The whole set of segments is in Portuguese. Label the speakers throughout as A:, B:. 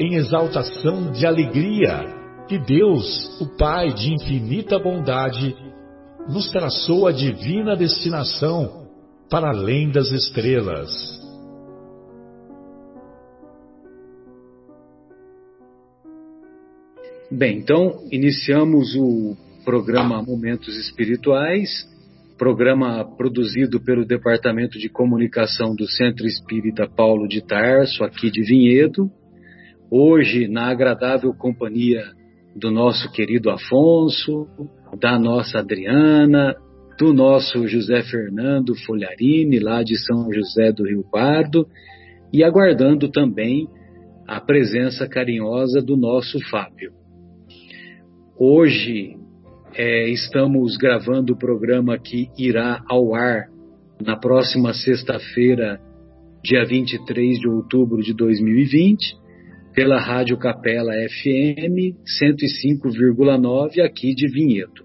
A: em exaltação de alegria que Deus, o Pai de infinita bondade, nos traçou a divina destinação para além das estrelas.
B: Bem, então iniciamos o programa Momentos Espirituais, programa produzido pelo Departamento de Comunicação do Centro Espírita Paulo de Tarso, aqui de Vinhedo, hoje na agradável companhia do nosso querido Afonso, da nossa Adriana, do nosso José Fernando Folharini, lá de São José do Rio Pardo, e aguardando também a presença carinhosa do nosso Fábio. Hoje é, estamos gravando o programa que irá ao ar na próxima sexta-feira, dia 23 de outubro de 2020, pela Rádio Capela FM 105,9 aqui de Vinhedo.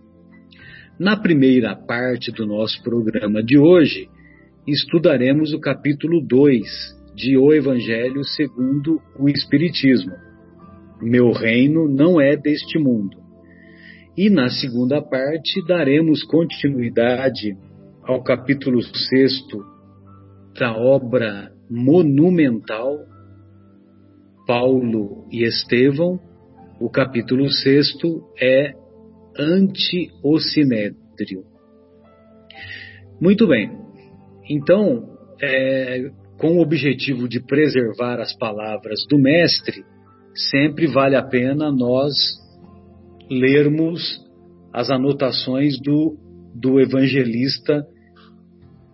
B: Na primeira parte do nosso programa de hoje, estudaremos o capítulo 2 de O Evangelho segundo o Espiritismo. Meu reino não é deste mundo. E na segunda parte daremos continuidade ao capítulo 6 da obra monumental Paulo e Estevão, o capítulo 6 é Anti-o-Sinédrio. Muito bem, então, é, com o objetivo de preservar as palavras do Mestre, sempre vale a pena nós lermos as anotações do, do evangelista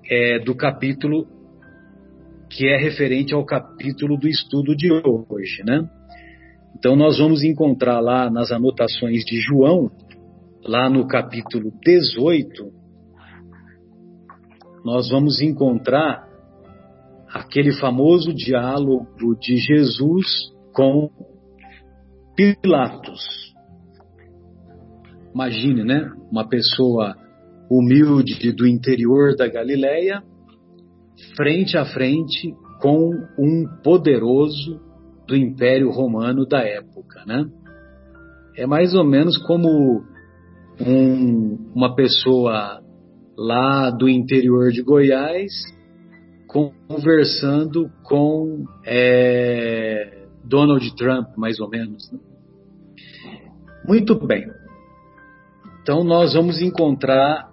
B: é, do capítulo que é referente ao capítulo do estudo de hoje, né? Então nós vamos encontrar lá nas anotações de João, lá no capítulo 18, nós vamos encontrar aquele famoso diálogo de Jesus com Pilatos. Imagine, né? Uma pessoa humilde do interior da Galileia frente a frente com um poderoso do Império Romano da época, né? É mais ou menos como um, uma pessoa lá do interior de Goiás conversando com é, Donald Trump, mais ou menos. Né? Muito bem. Então nós vamos encontrar.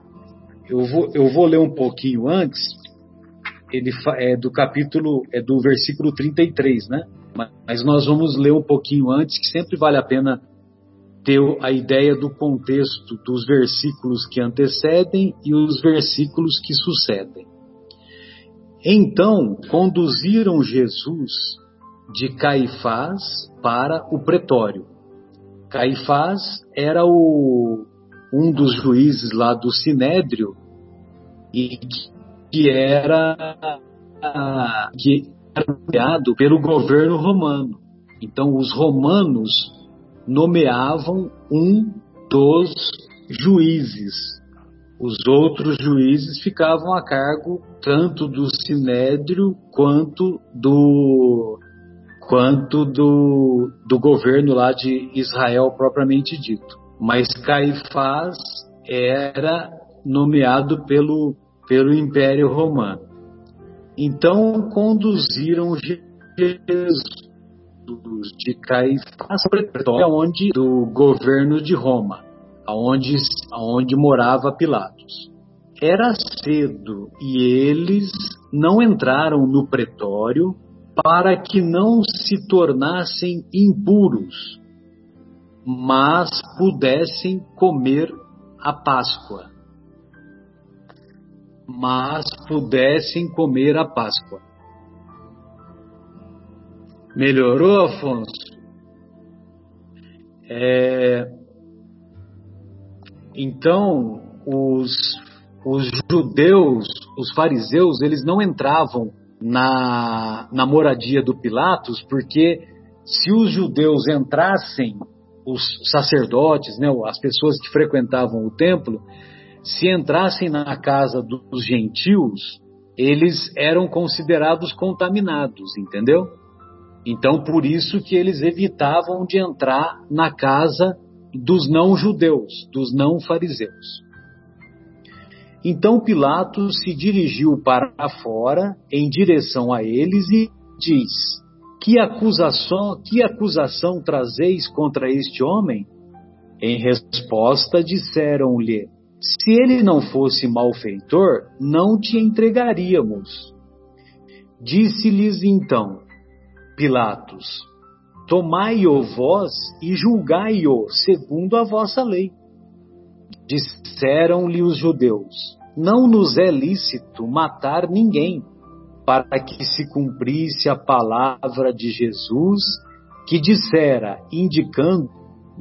B: Eu vou, eu vou ler um pouquinho antes ele é do capítulo, é do versículo 33, né? Mas nós vamos ler um pouquinho antes, que sempre vale a pena ter a ideia do contexto dos versículos que antecedem e os versículos que sucedem. Então conduziram Jesus de Caifás para o pretório. Caifás era o, um dos juízes lá do Sinédrio e que era que era nomeado pelo governo romano. Então os romanos nomeavam um dos juízes. Os outros juízes ficavam a cargo tanto do sinédrio quanto do quanto do, do governo lá de Israel propriamente dito. Mas Caifás era nomeado pelo pelo Império Romano. Então conduziram Jesus de Caifás, onde do governo de Roma, aonde, aonde morava Pilatos. Era cedo e eles não entraram no pretório para que não se tornassem impuros, mas pudessem comer a Páscoa. Mas pudessem comer a Páscoa. Melhorou, Afonso? É... Então, os, os judeus, os fariseus, eles não entravam na, na moradia do Pilatos, porque se os judeus entrassem, os sacerdotes, né, as pessoas que frequentavam o templo, se entrassem na casa dos gentios, eles eram considerados contaminados, entendeu? Então, por isso que eles evitavam de entrar na casa dos não judeus, dos não fariseus. Então Pilatos se dirigiu para fora em direção a eles e diz: Que acusação, que acusação trazeis contra este homem? Em resposta disseram-lhe: Se ele não fosse malfeitor, não te entregaríamos. Disse-lhes então Pilatos: Tomai-o vós e julgai-o segundo a vossa lei. Disseram-lhe os judeus: Não nos é lícito matar ninguém, para que se cumprisse a palavra de Jesus, que dissera, indicando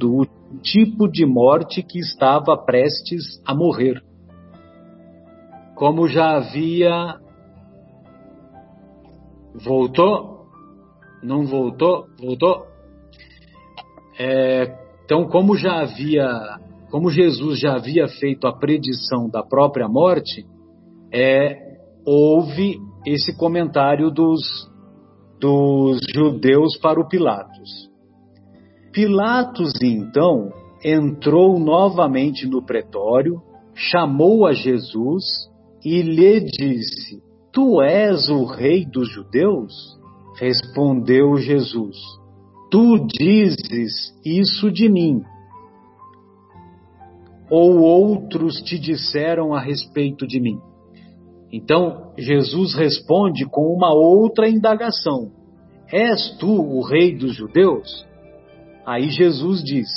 B: o tipo de morte que estava prestes a morrer. Como já havia. Voltou? Não voltou? Voltou? É, então, como já havia como Jesus já havia feito a predição da própria morte, é, houve esse comentário dos, dos judeus para o Pilatos. Pilatos, então, entrou novamente no pretório, chamou a Jesus e lhe disse: Tu és o rei dos judeus? Respondeu Jesus: Tu dizes isso de mim ou outros te disseram a respeito de mim? Então Jesus responde com uma outra indagação: És tu o rei dos judeus? Aí Jesus diz: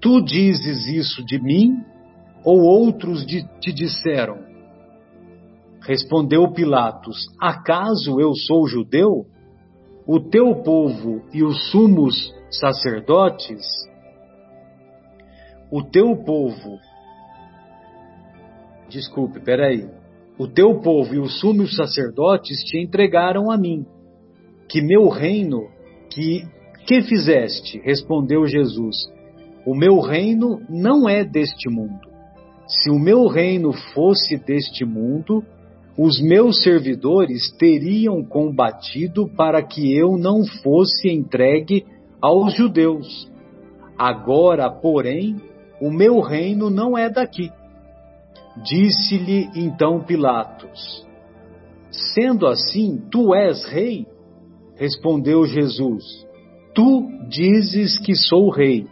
B: Tu dizes isso de mim ou outros de, te disseram? Respondeu Pilatos: Acaso eu sou judeu? O teu povo e os sumos sacerdotes o teu povo, desculpe, peraí, o teu povo e os sumos sacerdotes te entregaram a mim. Que meu reino, que, que fizeste? Respondeu Jesus. O meu reino não é deste mundo. Se o meu reino fosse deste mundo, os meus servidores teriam combatido para que eu não fosse entregue aos judeus. Agora, porém, o meu reino não é daqui. Disse-lhe então Pilatos: Sendo assim, tu és rei? Respondeu Jesus: Tu dizes que sou rei.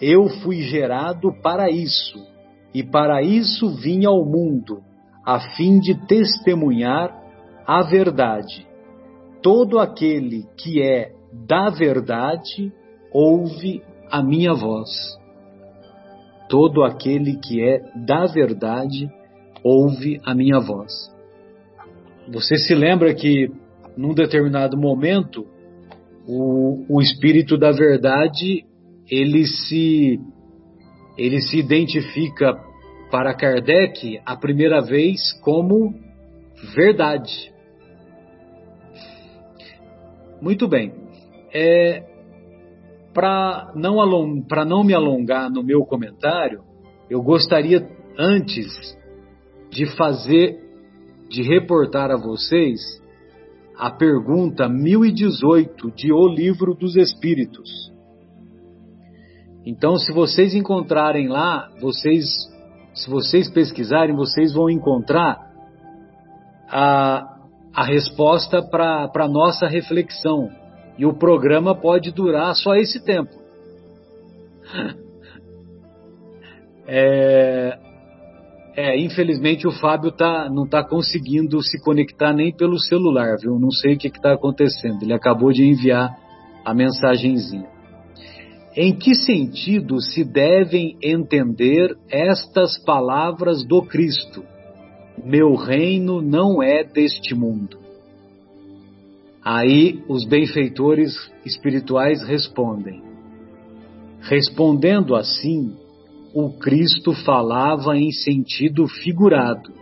B: Eu fui gerado para isso, e para isso vim ao mundo, a fim de testemunhar a verdade. Todo aquele que é da verdade ouve a minha voz. Todo aquele que é da verdade ouve a minha voz. Você se lembra que num determinado momento o, o espírito da verdade ele se ele se identifica para Kardec a primeira vez como verdade. Muito bem. É, para não, não me alongar no meu comentário, eu gostaria antes de fazer, de reportar a vocês a pergunta 1018 de O Livro dos Espíritos. Então, se vocês encontrarem lá, vocês, se vocês pesquisarem, vocês vão encontrar a, a resposta para a nossa reflexão E o programa pode durar só esse tempo. É, é, infelizmente o Fábio tá, não está conseguindo se conectar nem pelo celular, viu? Não sei o que está acontecendo. Ele acabou de enviar a mensagenzinha. Em que sentido se devem entender estas palavras do Cristo? Meu reino não é deste mundo. Aí os benfeitores espirituais respondem. Respondendo assim, o Cristo falava em sentido figurado.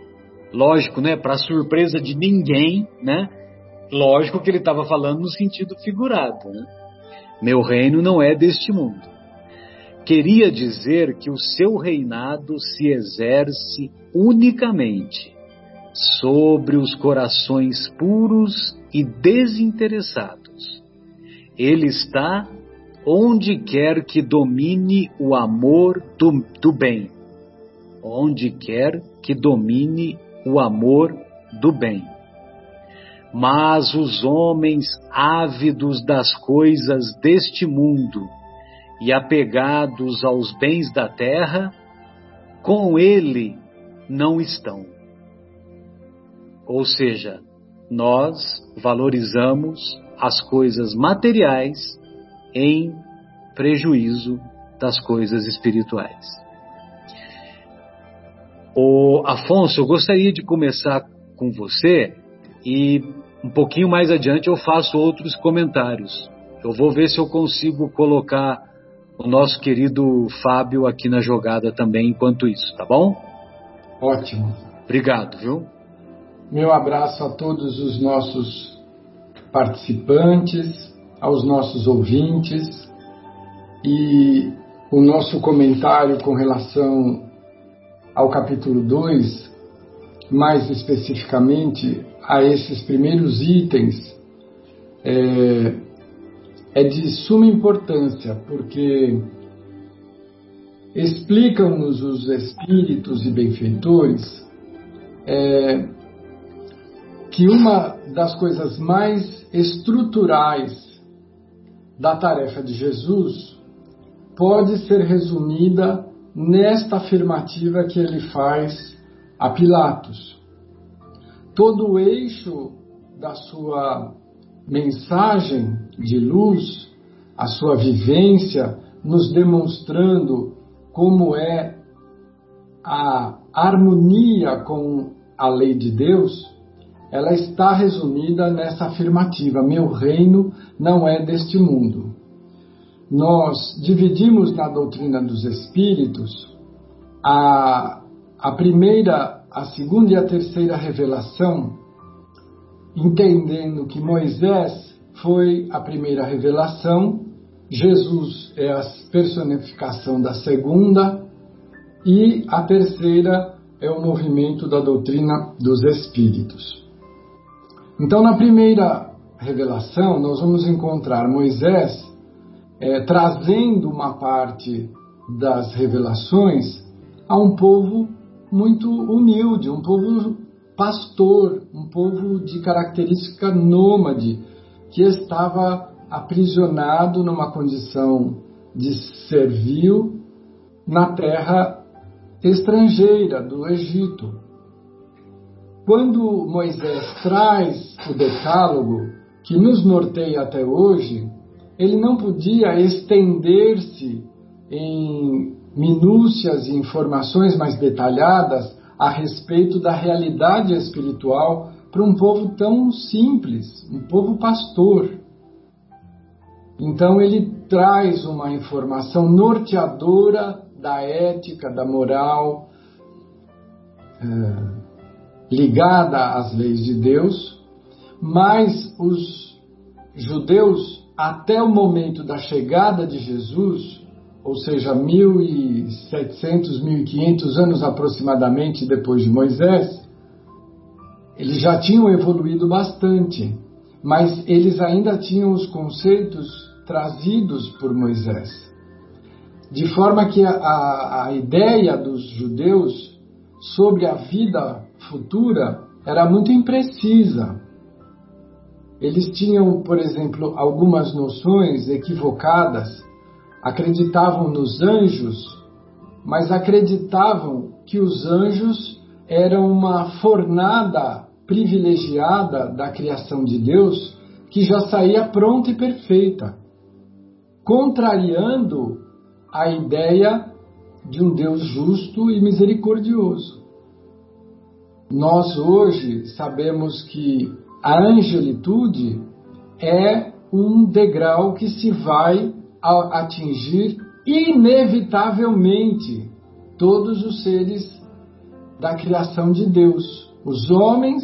B: Lógico, né? Para surpresa de ninguém, né? Lógico que ele estava falando no sentido figurado. Né? Meu reino não é deste mundo. Queria dizer que o seu reinado se exerce unicamente sobre os corações puros e desinteressados. Ele está onde quer que domine o amor do, do bem. Onde quer que domine o amor do bem. Mas os homens ávidos das coisas deste mundo e apegados aos bens da terra, com ele não estão. Ou seja, nós valorizamos as coisas materiais em prejuízo das coisas espirituais. O Afonso, eu gostaria de começar com você e um pouquinho mais adiante eu faço outros comentários. Eu vou ver se eu consigo colocar o nosso querido Fábio aqui na jogada também enquanto isso, tá bom?
C: Ótimo.
B: Obrigado, viu?
C: Meu abraço a todos os nossos participantes, aos nossos ouvintes e o nosso comentário com relação ao capítulo 2, mais especificamente a esses primeiros itens é, é de suma importância, porque explicam-nos os espíritos e benfeitores é, que uma das coisas mais estruturais da tarefa de Jesus pode ser resumida nesta afirmativa que ele faz a Pilatos. Todo o eixo da sua mensagem de luz, a sua vivência, nos demonstrando como é a harmonia com a lei de Deus, ela está resumida nessa afirmativa: meu reino não é deste mundo. Nós dividimos na doutrina dos espíritos a, a primeira a segunda e a terceira revelação, entendendo que Moisés foi a primeira revelação, Jesus é a personificação da segunda, e a terceira é o movimento da doutrina dos espíritos. Então, na primeira revelação, nós vamos encontrar Moisés é, trazendo uma parte das revelações a um povo muito humilde, um povo pastor, um povo de característica nômade, que estava aprisionado numa condição de servil na terra estrangeira do Egito. Quando Moisés traz o Decálogo, que nos norteia até hoje, ele não podia estender-se em minúcias e informações mais detalhadas a respeito da realidade espiritual para um povo tão simples, um povo pastor. Então ele traz uma informação norteadora da ética, da moral, é, ligada às leis de Deus, mas os judeus, até o momento da chegada de Jesus, ou seja, 1.700, 1.500 anos aproximadamente depois de Moisés, eles já tinham evoluído bastante, mas eles ainda tinham os conceitos trazidos por Moisés. De forma que a, a ideia dos judeus sobre a vida futura era muito imprecisa. eles tinham, por exemplo, algumas noções equivocadas, acreditavam nos anjos, mas acreditavam que os anjos eram uma fornada privilegiada da criação de Deus que já saía pronta e perfeita, contrariando a ideia de um Deus justo e misericordioso. Nós hoje sabemos que a angelitude é um degrau que se vai atingir inevitavelmente todos os seres da criação de Deus. Os homens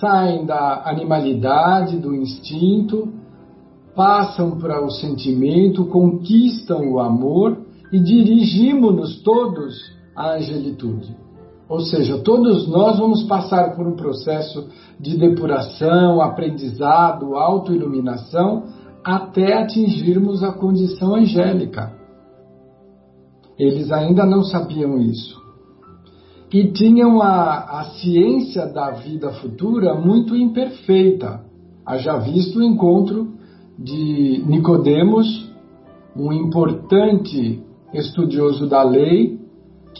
C: saem da animalidade, do instinto, passam para o sentimento, conquistam o amor e dirigimos-nos todos à angelitude. Ou seja, todos nós vamos passar por um processo de depuração, aprendizado, autoiluminação, até atingirmos a condição angélica. Eles ainda não sabiam isso. E tinham a, a ciência da vida futura muito imperfeita. Haja visto o encontro de Nicodemos, um importante estudioso da lei,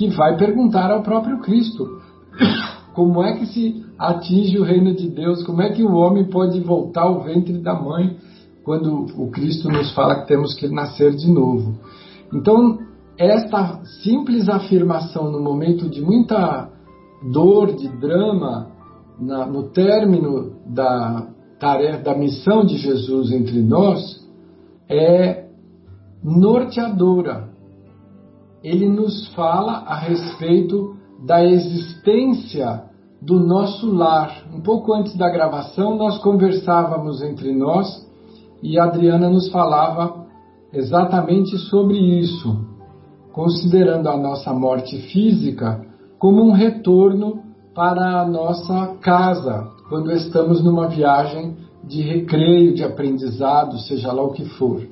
C: que vai perguntar ao próprio Cristo como é que se atinge o reino de Deus, como é que o homem pode voltar ao ventre da mãe quando o Cristo nos fala que temos que nascer de novo. Então, esta simples afirmação no momento de muita dor, de drama, na, no término da tarefa, da missão de Jesus entre nós, é norteadora ele nos fala a respeito da existência do nosso lar. Um pouco antes da gravação, nós conversávamos entre nós e a Adriana nos falava exatamente sobre isso, considerando a nossa morte física como um retorno para a nossa casa, quando estamos numa viagem de recreio, de aprendizado, seja lá o que for.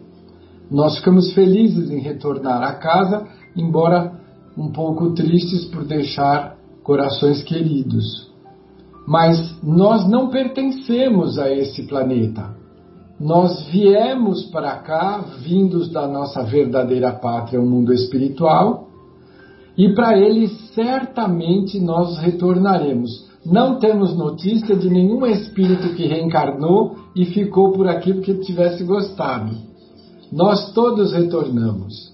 C: Nós ficamos felizes em retornar à casa embora um pouco tristes por deixar corações queridos. Mas nós não pertencemos a esse planeta. Nós viemos para cá, vindos da nossa verdadeira pátria, o mundo espiritual, e para ele certamente nós retornaremos. Não temos notícia de nenhum espírito que reencarnou e ficou por aqui porque tivesse gostado. Nós todos retornamos.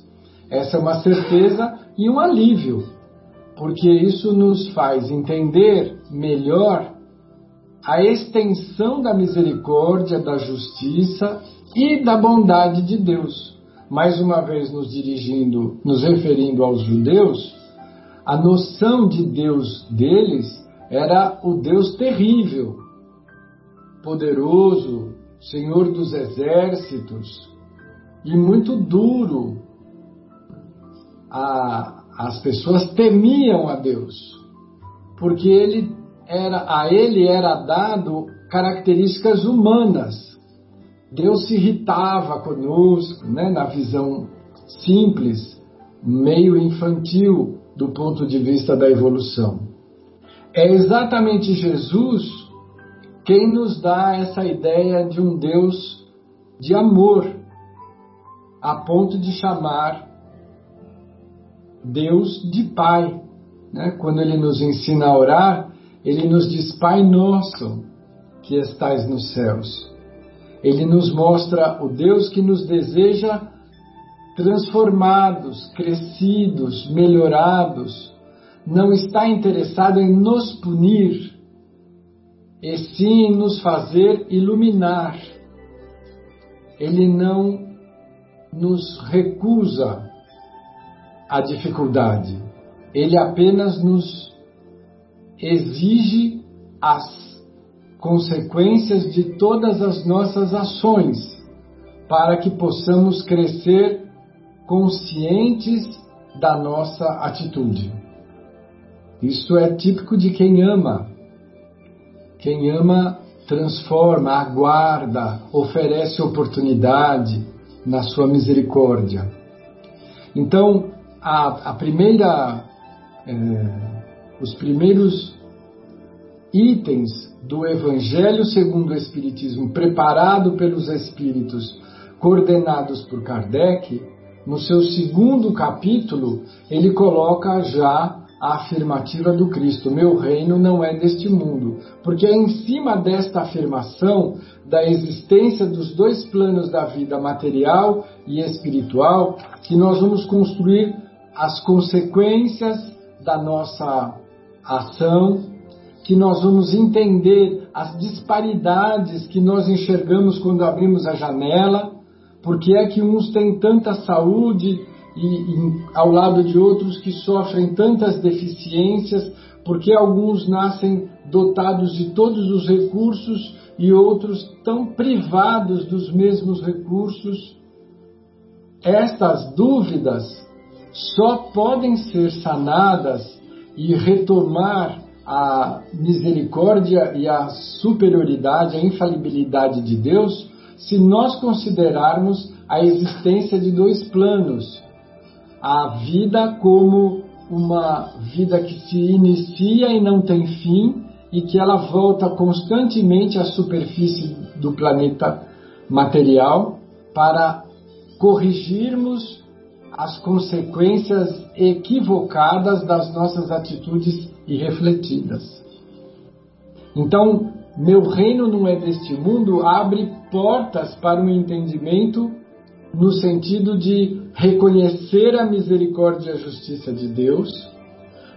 C: Essa é uma certeza e um alívio, porque isso nos faz entender melhor a extensão da misericórdia, da justiça e da bondade de Deus. Mais uma vez nos dirigindo, nos referindo aos judeus, a noção de Deus deles era o Deus terrível, poderoso, Senhor dos exércitos e muito duro, a, as pessoas temiam a Deus, porque ele era, a ele era dado características humanas. Deus se irritava conosco, né, na visão simples, meio infantil do ponto de vista da evolução. É exatamente Jesus quem nos dá essa ideia de um Deus de amor, a ponto de chamar Deus de Pai. Né? Quando ele nos ensina a orar, ele nos diz: Pai nosso que estais nos céus. Ele nos mostra o Deus que nos deseja transformados, crescidos, melhorados. Não está interessado em nos punir, e sim em nos fazer iluminar. Ele não nos recusa a dificuldade. Ele apenas nos exige as consequências de todas as nossas ações para que possamos crescer conscientes da nossa atitude. Isso é típico de quem ama. Quem ama transforma, aguarda, oferece oportunidade na sua misericórdia. Então, a, a primeira, é, os primeiros itens do Evangelho segundo o Espiritismo, preparado pelos Espíritos, coordenados por Kardec, no seu segundo capítulo, ele coloca já a afirmativa do Cristo: Meu reino não é deste mundo. Porque é em cima desta afirmação da existência dos dois planos da vida material e espiritual que nós vamos construir as consequências da nossa ação, que nós vamos entender as disparidades que nós enxergamos quando abrimos a janela, porque é que uns têm tanta saúde e, e, ao lado de outros que sofrem tantas deficiências, porque alguns nascem dotados de todos os recursos e outros tão privados dos mesmos recursos. Estas dúvidas só podem ser sanadas e retomar a misericórdia e a superioridade, a infalibilidade de Deus, se nós considerarmos a existência de dois planos. A vida como uma vida que se inicia e não tem fim e que ela volta constantemente à superfície do planeta material para corrigirmos as consequências equivocadas das nossas atitudes irrefletidas. Então, meu reino não é deste mundo abre portas para o um entendimento no sentido de reconhecer a misericórdia e a justiça de Deus,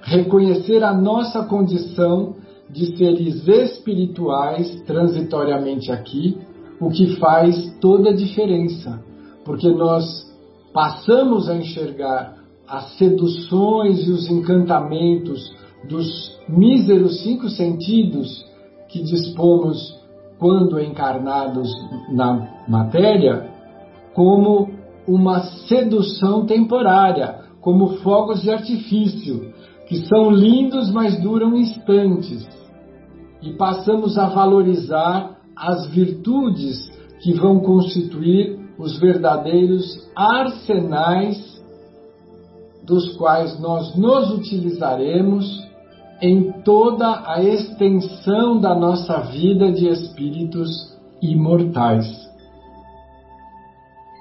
C: reconhecer a nossa condição de seres espirituais transitoriamente aqui, o que faz toda a diferença, porque nós passamos a enxergar as seduções e os encantamentos dos míseros cinco sentidos que dispomos quando encarnados na matéria, como uma sedução temporária, como fogos de artifício, que são lindos, mas duram instantes. E passamos a valorizar as virtudes que vão constituir os verdadeiros arsenais dos quais nós nos utilizaremos em toda a extensão da nossa vida de espíritos imortais.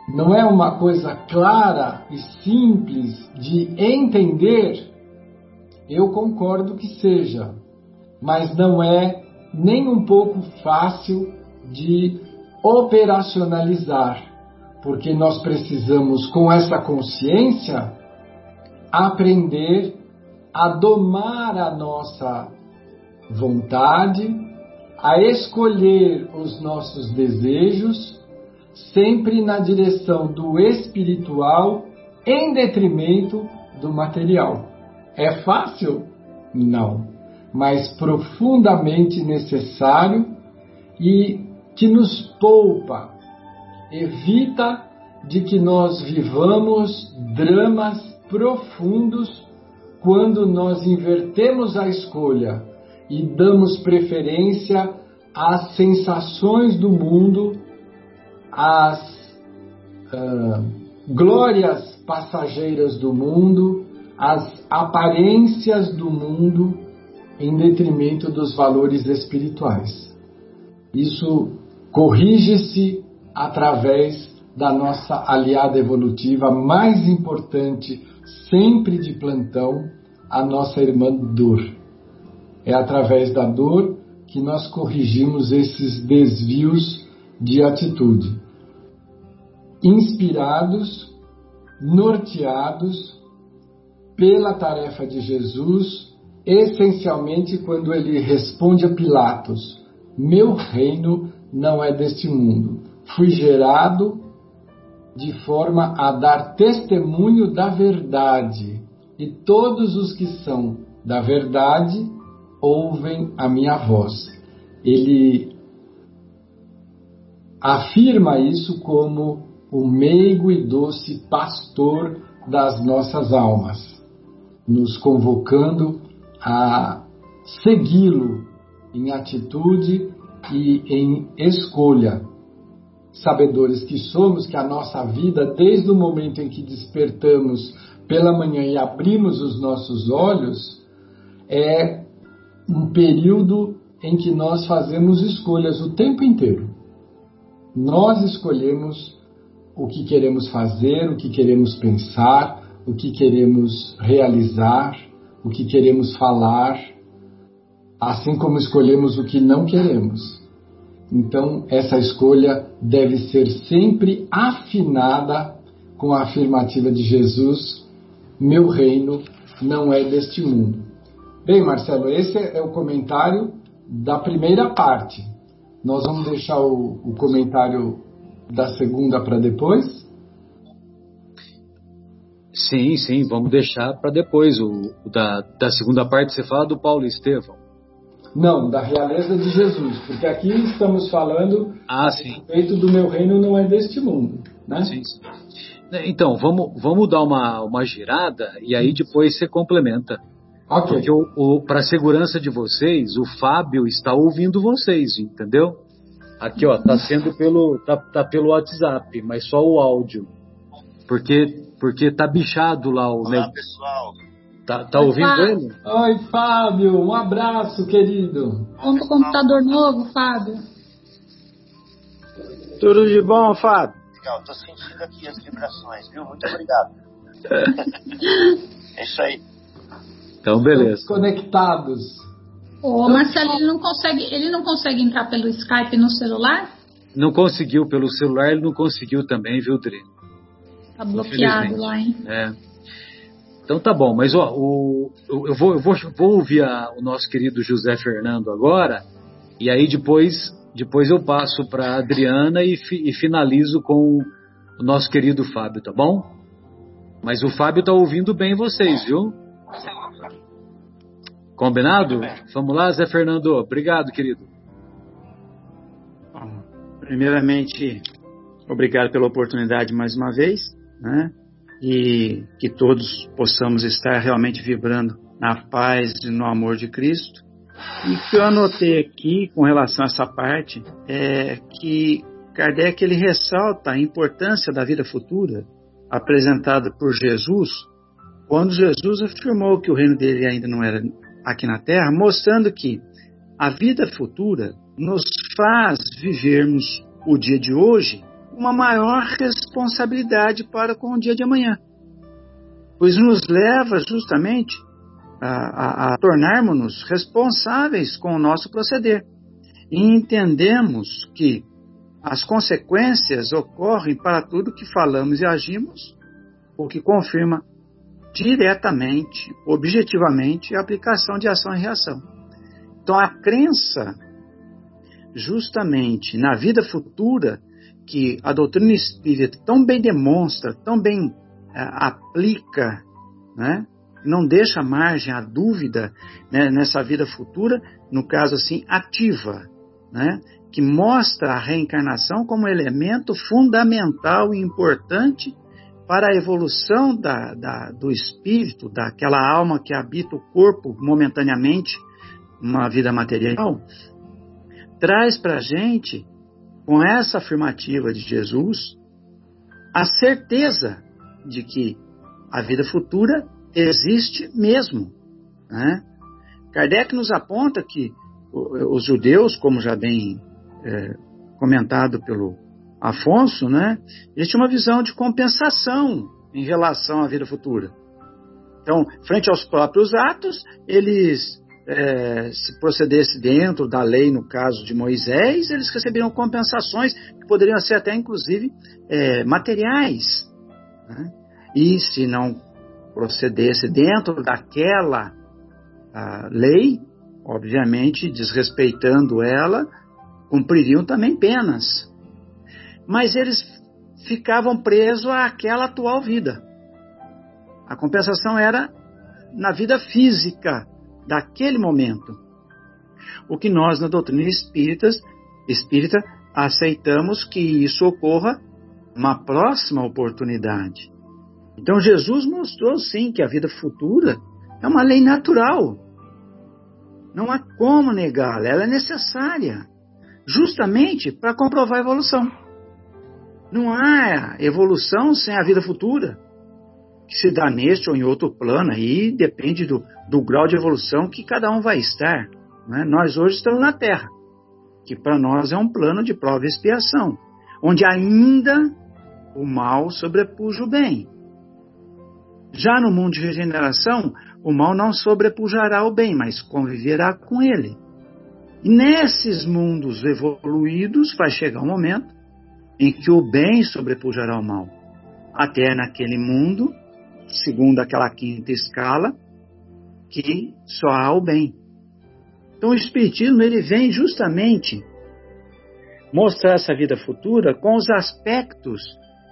C: Não é uma coisa clara e simples de entender? Eu concordo que seja, mas não é nem um pouco fácil de operacionalizar porque nós precisamos, com essa consciência, aprender a domar a nossa vontade, a escolher os nossos desejos, sempre na direção do espiritual, em detrimento do material. É fácil? Não, mas profundamente necessário e que nos poupa evita de que nós vivamos dramas profundos quando nós invertemos a escolha e damos preferência às sensações do mundo, às uh, glórias passageiras do mundo, às aparências do mundo, em detrimento dos valores espirituais. Isso corrige-se através da nossa aliada evolutiva mais importante, sempre de plantão, a nossa irmã dor. É através da dor que nós corrigimos esses desvios de atitude. Inspirados, norteados pela tarefa de Jesus, essencialmente quando ele responde a Pilatos: Meu reino não é deste mundo fui gerado de forma a dar testemunho da verdade, e todos os que são da verdade ouvem a minha voz. Ele afirma isso como o meigo e doce pastor das nossas almas, nos convocando a segui-lo em atitude e em escolha sabedores que somos, que a nossa vida, desde o momento em que despertamos pela manhã e abrimos os nossos olhos, é um período em que nós fazemos escolhas o tempo inteiro. Nós escolhemos o que queremos fazer, o que queremos pensar, o que queremos realizar, o que queremos falar, assim como escolhemos o que não queremos. Então, essa escolha deve ser sempre afinada com a afirmativa de Jesus: Meu reino não é deste mundo. Bem, Marcelo, esse é o comentário da primeira parte. Nós vamos deixar o, o comentário da segunda para depois?
B: Sim, sim, vamos deixar para depois. O, o, da, da segunda parte você fala do Paulo Estevão.
C: Não, da realeza de Jesus, porque aqui estamos falando
B: ah,
C: a respeito do meu reino não é deste mundo, né?
B: Sim, sim. Então, vamos, vamos dar uma, uma girada e aí depois você complementa.
C: Okay.
B: Porque para a segurança de vocês, o Fábio está ouvindo vocês, entendeu? Aqui, ó, tá sendo pelo, tá, tá pelo WhatsApp, mas só o áudio. Porque, porque tá bichado lá o.
D: Olá, pessoal.
B: Tá, tá Oi, ouvindo
C: Fábio.
B: ele?
C: Oi, Fábio, um abraço, querido.
E: Compra computador novo, Fábio.
F: Tudo de bom, Fábio?
D: Legal, tô sentindo aqui as vibrações, viu? Muito obrigado. é isso aí.
B: Então, beleza.
C: Estamos conectados.
E: Ô, Marcelo, ele não consegue, ele não consegue entrar pelo Skype no celular?
B: Não conseguiu pelo celular, ele não conseguiu também, viu, Dri?
E: Tá bloqueado lá, hein?
B: É. Então tá bom, mas ó, o, eu, vou, eu vou, vou ouvir a, o nosso querido José Fernando agora, e aí depois, depois eu passo para Adriana e, fi, e finalizo com o nosso querido Fábio, tá bom? Mas o Fábio tá ouvindo bem vocês, viu? Combinado? Vamos lá, Zé Fernando. Obrigado, querido.
F: Primeiramente, obrigado pela oportunidade mais uma vez, né? E que todos possamos estar realmente vibrando na paz e no amor de Cristo. E o que eu anotei aqui com relação a essa parte é que Kardec ele ressalta a importância da vida futura apresentada por Jesus, quando Jesus afirmou que o reino dele ainda não era aqui na Terra, mostrando que a vida futura nos faz vivermos o dia de hoje uma maior responsabilidade para com o dia de amanhã, pois nos leva justamente a, a, a tornarmos-nos responsáveis com o nosso proceder. E entendemos que as consequências ocorrem para tudo que falamos e agimos, o que confirma diretamente, objetivamente, a aplicação de ação e reação. Então, a crença, justamente na vida futura, que a doutrina espírita tão bem demonstra, tão bem é, aplica, né? não deixa margem à dúvida né, nessa vida futura, no caso assim, ativa, né? que mostra a reencarnação como elemento fundamental e importante para a evolução da, da, do espírito, daquela alma que habita o corpo momentaneamente, uma vida material, traz para a gente, com essa afirmativa de Jesus, a certeza de que a vida futura existe mesmo. Né? Kardec nos aponta que os judeus, como já bem é, comentado pelo Afonso, né, ele tinha uma visão de compensação em relação à vida futura. Então, frente aos próprios atos, eles, é, se procedesse dentro da lei, no caso de Moisés, eles receberiam compensações que poderiam ser até, inclusive, é, materiais. Né? E se não procedesse dentro daquela lei, obviamente, desrespeitando ela, cumpririam também penas mas eles ficavam presos àquela atual vida. A compensação era na vida física daquele momento. O que nós, na doutrina espírita, espírita aceitamos que isso ocorra uma próxima oportunidade. Então Jesus mostrou sim que a vida futura é uma lei natural. Não há como negá-la, ela é necessária, justamente para comprovar a evolução. Não há evolução sem a vida futura, que se dá neste ou em outro plano, aí depende do, do grau de evolução que cada um vai estar. Né? Nós hoje estamos na Terra, que para nós é um plano de prova e expiação, onde ainda o mal sobrepuja o bem. Já no mundo de regeneração, o mal não sobrepujará o bem, mas conviverá com ele. E nesses mundos evoluídos vai chegar um momento em que o bem sobrepujará o mal. Até naquele mundo, segundo aquela quinta escala, que só há o bem. Então o Espiritismo ele vem justamente mostrar essa vida futura com os aspectos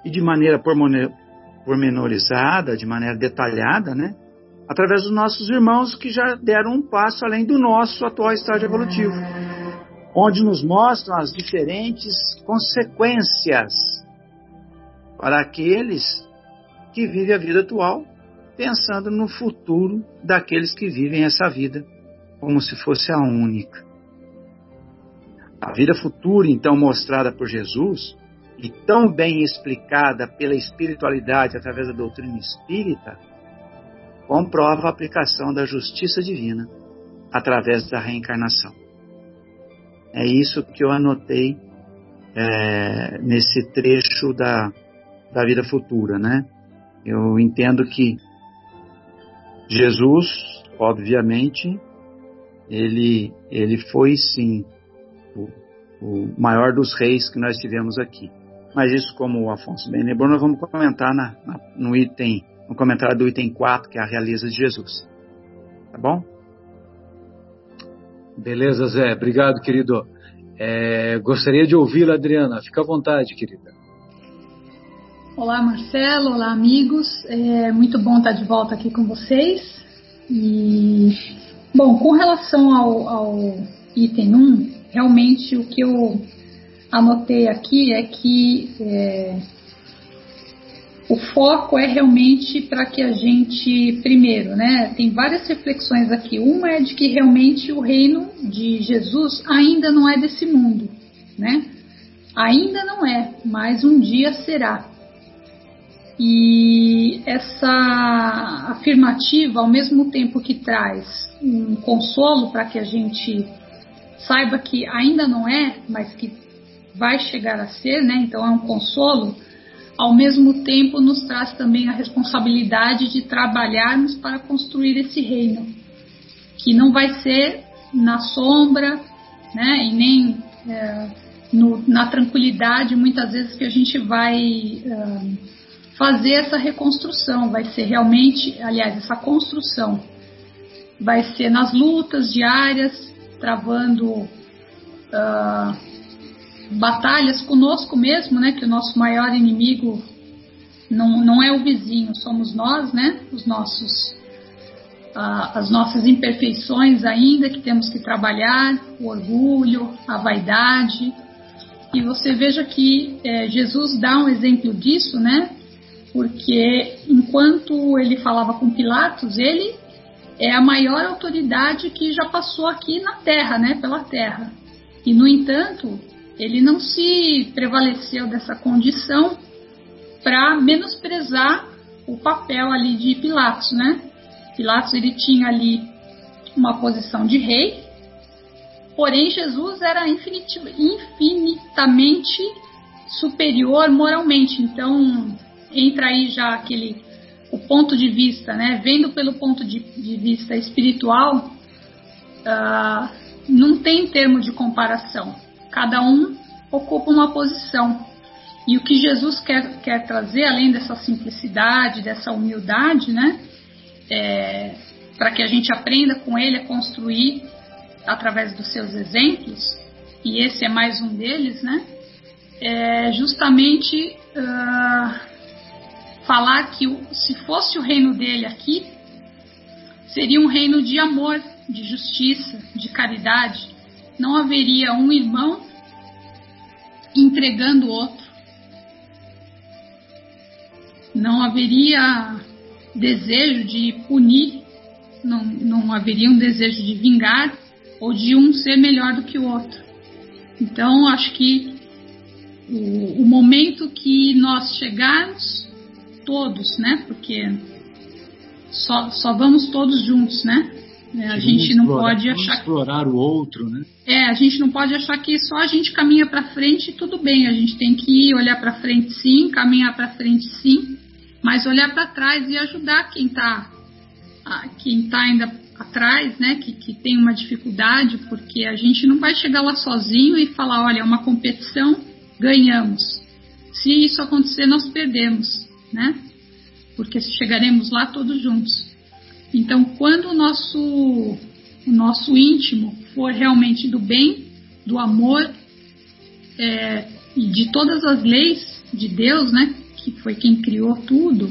F: e de maneira pormenorizada, de maneira detalhada, né? Através dos nossos irmãos que já deram um passo além do nosso atual estágio evolutivo, onde nos mostram as diferentes consequências para aqueles que vivem a vida atual, pensando no futuro daqueles que vivem essa vida como se fosse a única. A vida futura, então, mostrada por Jesus e tão bem explicada pela espiritualidade através da doutrina espírita, comprova a aplicação da justiça divina através da reencarnação. É isso que eu anotei é, nesse trecho da, da vida futura, né? Eu entendo que Jesus, obviamente, ele, ele foi sim o, o, maior dos reis que nós tivemos aqui. Mas isso, como o Afonso bem nós vamos comentar na, na, no item, no comentário do item 4, que é a realeza de Jesus. Tá bom?
B: Beleza, Zé. Obrigado, querido. É, gostaria de ouvi-la, Adriana. Fica à vontade, querida.
E: Olá, Marcelo. Olá, amigos. É muito bom estar de volta aqui com vocês. E Bom, com relação ao, ao item 1, realmente o que eu anotei aqui é que é, o foco é realmente para que a gente, primeiro, né, tem várias reflexões aqui. Uma é de que realmente o reino de Jesus ainda não é desse mundo, né? Ainda não é, mas um dia será. E essa afirmativa, ao mesmo tempo que traz um consolo para que a gente saiba que ainda não é, mas que vai chegar a ser, né? Então é um consolo. Ao mesmo tempo nos traz também a responsabilidade de trabalharmos para construir esse reino, que não vai ser na sombra, né? E nem é, no, na tranquilidade, muitas vezes que a gente vai é, fazer essa reconstrução, vai ser realmente, aliás, essa construção vai ser nas lutas diárias, travando uh, batalhas conosco mesmo, né? Que o nosso maior inimigo não, não é o vizinho, somos nós, né? Os nossos as nossas imperfeições ainda que temos que trabalhar, o orgulho, a vaidade. E você veja que eh, Jesus dá um exemplo disso, né? porque enquanto ele falava com Pilatos, ele é a maior autoridade que já passou aqui na Terra, né, pela Terra. E no entanto, ele não se prevaleceu dessa condição para menosprezar o papel ali de Pilatos, né? Pilatos ele tinha ali uma posição de rei, porém Jesus era infinitamente superior moralmente. Então, entra aí já aquele o ponto de vista, né? Vendo pelo ponto de, de vista espiritual, uh, não tem termo de comparação. Cada um ocupa uma posição. E o que Jesus quer, quer trazer, além dessa simplicidade, dessa humildade, né? É, para que a gente aprenda com ele a construir através dos seus exemplos, e esse é mais um deles, né? É justamente uh, falar que se fosse o reino dele aqui, seria um reino de amor, de justiça, de caridade. Não haveria um irmão entregando o outro. Não haveria desejo de punir, não, não haveria um desejo de vingar ou de um ser melhor do que o outro. Então, acho que o, o momento que nós chegarmos todos, né? Porque só, só vamos todos juntos, né? É, a gente não pode achar
B: explorar o outro, né?
E: É, a gente não pode achar que só a gente caminha para frente e tudo bem. A gente tem que ir olhar para frente, sim, caminhar para frente, sim, mas olhar para trás e ajudar quem está quem tá ainda atrás, né, que, que tem uma dificuldade, porque a gente não vai chegar lá sozinho e falar, olha, é uma competição, ganhamos. Se isso acontecer, nós perdemos, né? Porque chegaremos lá todos juntos. Então, quando o nosso, o nosso íntimo for realmente do bem, do amor é, e de todas as leis de Deus, né, que foi quem criou tudo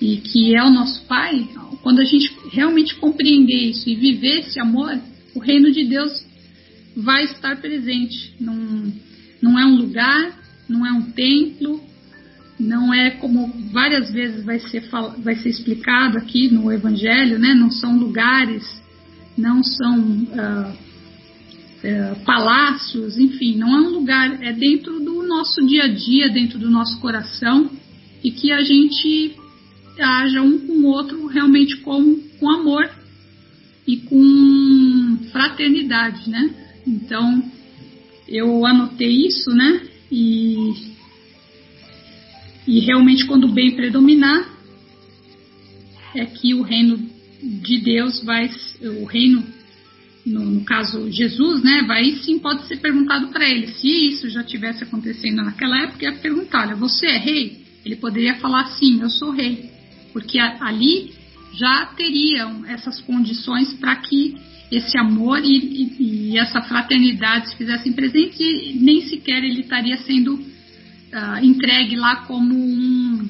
E: e que é o nosso Pai, quando a gente realmente compreender isso e viver esse amor, o reino de Deus vai estar presente. Não, não é um lugar, não é um templo, não é como várias vezes vai ser, vai ser explicado aqui no Evangelho, né? não são lugares, não são uh, uh, palácios, enfim, não é um lugar, é dentro do nosso dia a dia, dentro do nosso coração e que a gente haja um com o outro realmente com, com amor e com fraternidade, né? Então, eu anotei isso, né? E e realmente, quando o bem predominar, é que o reino de Deus vai, o reino, no, no caso Jesus, né, vai sim pode ser perguntado para ele. Se isso já tivesse acontecendo naquela época, ia perguntar: olha, você é rei? Ele poderia falar sim, eu sou rei, porque a, ali já teriam essas condições para que esse amor e, e, e, essa fraternidade se fizessem presentes e nem sequer ele estaria sendo uh, entregue lá como um,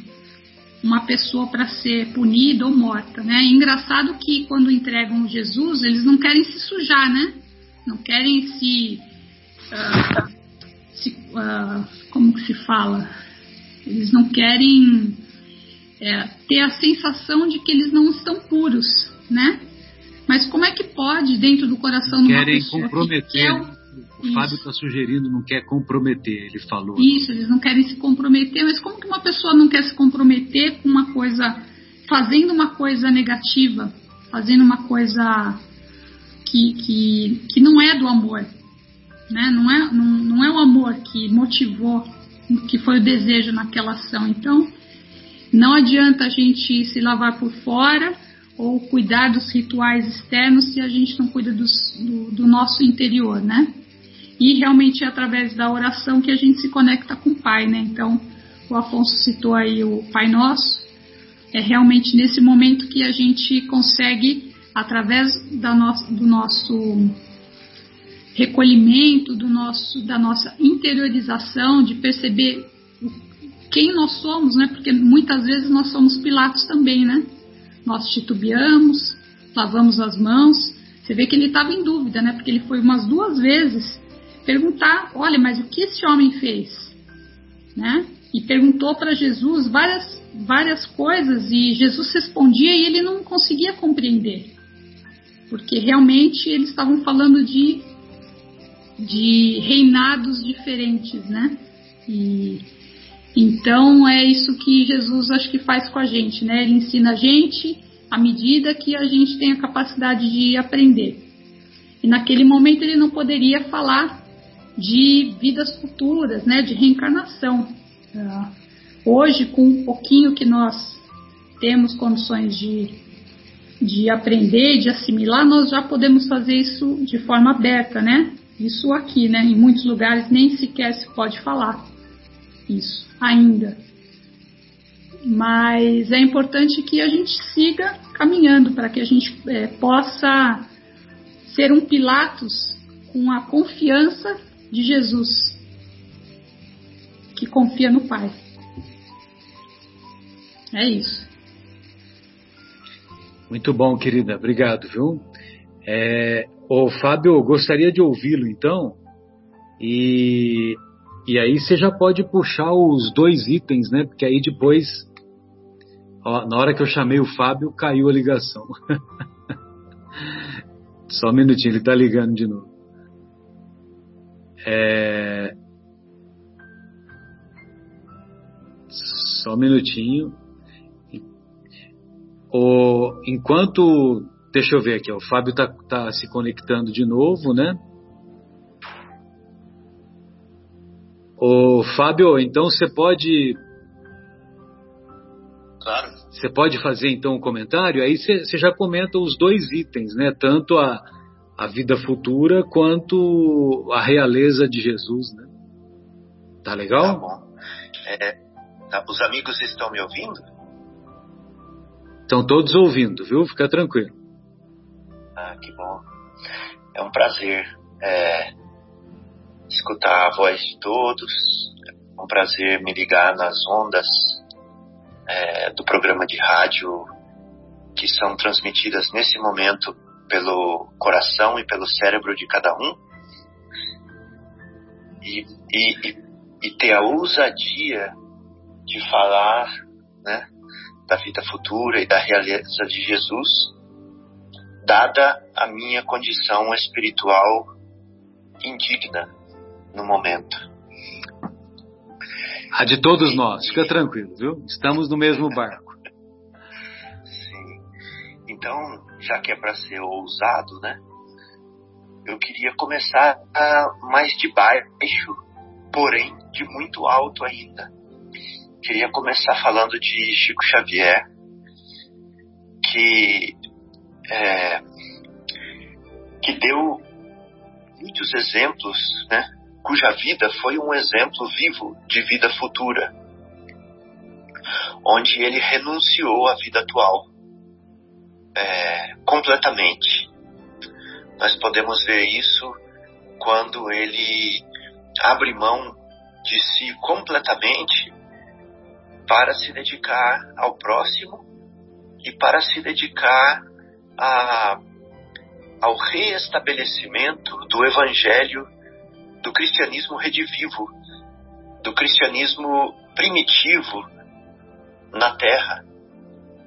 E: uma pessoa para ser punida ou morta, né? É engraçado que quando entregam Jesus, eles não querem se sujar, né? Não querem se, uh, se uh, como que se fala? Eles não querem é, ter a sensação de que eles não estão puros, né? Mas como é que pode, dentro do coração de uma pessoa
B: que quer o Isso. Fábio está sugerindo, não quer comprometer, ele falou.
E: Isso, eles não querem se comprometer, mas como que uma pessoa não quer se comprometer com uma coisa, fazendo uma coisa negativa, fazendo uma coisa que, que, que não é do amor, né? não, é, não, não é o amor que motivou, que foi o desejo naquela ação. Então, não adianta a gente se lavar por fora ou cuidar dos rituais externos se a gente não cuida dos, do, do nosso interior, né? E realmente é através da oração que a gente se conecta com o Pai, né? Então, o Afonso citou aí o Pai Nosso. É realmente nesse momento que a gente consegue, através no, do nosso recolhimento, do nosso, da nossa interiorização, de perceber quem nós somos, né? Porque muitas vezes nós somos Pilatos também, né? Nós titubeamos, lavamos as mãos. Você vê que ele estava em dúvida, né? Porque ele foi umas duas vezes perguntar: olha, mas o que esse homem fez? Né? E perguntou para Jesus várias, várias coisas e Jesus respondia e ele não conseguia compreender, porque realmente eles estavam falando de, de reinados diferentes, né? E então é isso que Jesus acho que faz com a gente, né? Ele ensina a gente à medida que a gente tem a capacidade de aprender. E naquele momento ele não poderia falar de vidas futuras, né, de reencarnação. Uh, hoje, com um pouquinho que nós temos condições de, de aprender, de assimilar, nós já podemos fazer isso de forma aberta, né? Isso aqui, né? Em muitos lugares nem sequer se pode falar isso ainda. Mas é importante que a gente siga caminhando para que a gente é, possa ser um Pilatos com a confiança de Jesus, que confia no Pai. É isso.
B: Muito bom, querida. Obrigado, viu? É, ô, Fábio, gostaria de ouvi-lo então. E, e aí você já pode puxar os dois itens, né? Porque aí depois, ó, na hora que eu chamei o Fábio, caiu a ligação. Só um minutinho, ele tá ligando de novo. É... Só um minutinho. O... Enquanto deixa eu ver aqui, ó, o Fábio está tá se conectando de novo, né? Ô, Fábio, então você pode.
D: Claro.
B: Você pode fazer então um comentário? Aí você, você já comenta os dois itens, né? Tanto a, a vida futura quanto a realeza de Jesus, né? Tá legal?
D: Tá bom. É, tá, os amigos estão me ouvindo?
B: Estão todos ouvindo, viu? Fica tranquilo.
D: Ah, que bom. É um prazer é, escutar a voz de todos. É um prazer me ligar nas ondas é, do programa de rádio que são transmitidas nesse momento pelo coração e pelo cérebro de cada um. E, e, e ter a ousadia de falar né, da vida futura e da realeza de Jesus, dada a minha condição espiritual indigna no momento.
B: A de todos nós, fica tranquilo, viu? Estamos no mesmo barco.
D: Sim. Então, já que é para ser ousado, né? Eu queria começar mais de baixo, porém de muito alto ainda. Queria começar falando de Chico Xavier, que, é, que deu muitos exemplos, né, cuja vida foi um exemplo vivo de vida futura, onde ele renunciou à vida atual é, completamente. Nós podemos ver isso quando ele abre mão de si completamente para se dedicar ao próximo e para se dedicar a, ao reestabelecimento do evangelho do cristianismo redivivo, do cristianismo primitivo na terra,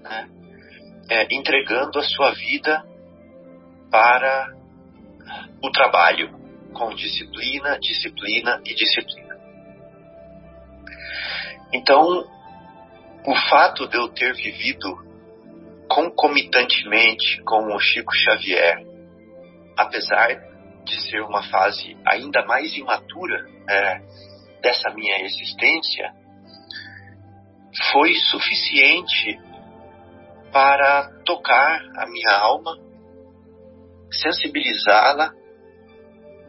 D: né? É, entregando a sua vida para o trabalho, com disciplina, disciplina e disciplina. Então, o fato de eu ter vivido concomitantemente com o Chico Xavier, apesar de ser uma fase ainda mais imatura é, dessa minha existência, foi suficiente para tocar a minha alma, sensibilizá-la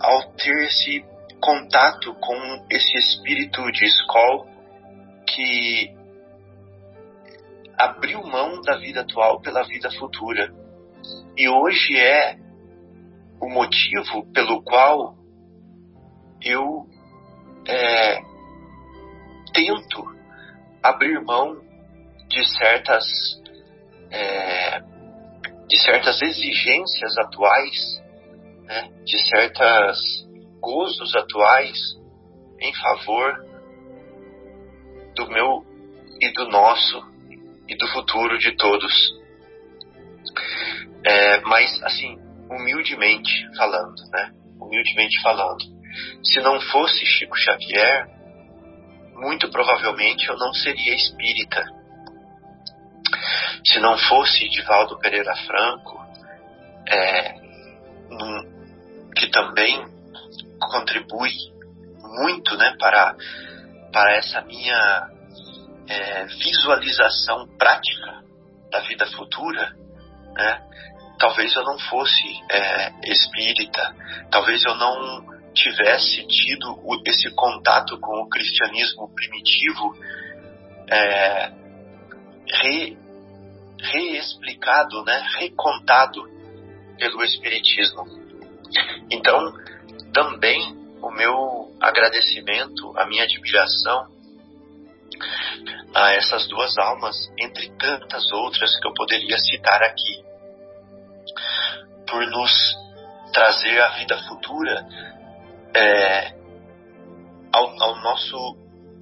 D: ao ter esse contato com esse espírito de escola que abriu mão da vida atual pela vida futura. E hoje é o motivo pelo qual eu é, tento abrir mão de certas é, de certas exigências atuais, né, de certas gozos atuais em favor do meu e do nosso e do futuro de todos. É, mas, assim, humildemente falando, né? Humildemente falando. Se não fosse Chico Xavier, muito provavelmente eu não seria espírita. Se não fosse Divaldo Pereira Franco, é, que também contribui muito né, para, para essa minha é, visualização prática da vida futura, né, talvez eu não fosse é, espírita, talvez eu não tivesse tido esse contato com o cristianismo primitivo é, re, reexplicado, né, recontado pelo espiritismo. Então, também o meu agradecimento, a minha admiração a essas duas almas, entre tantas outras que eu poderia citar aqui, por nos trazer a vida futura é, ao, ao, nosso,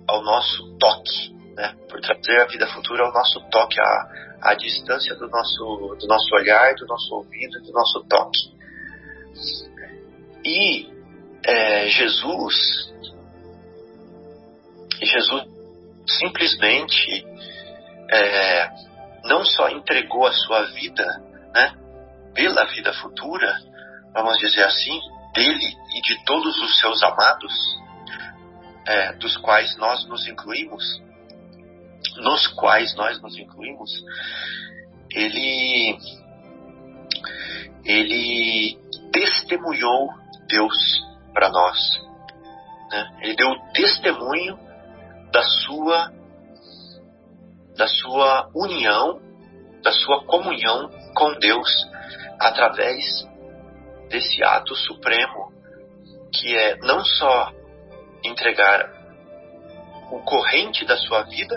D: ao nosso toque, né? por trazer a vida futura ao nosso toque, à, à distância do nosso, do nosso olhar, do nosso ouvido, do nosso toque. E é, Jesus, Jesus simplesmente é, não só entregou a sua vida, né, pela vida futura, vamos dizer assim, dele e de todos os seus amados, é, dos quais nós nos incluímos, nos quais nós nos incluímos, ele ele testemunhou Deus para nós. Né? Ele deu testemunho da sua da sua união, da sua comunhão com Deus através desse ato supremo que é não só entregar o corrente da sua vida,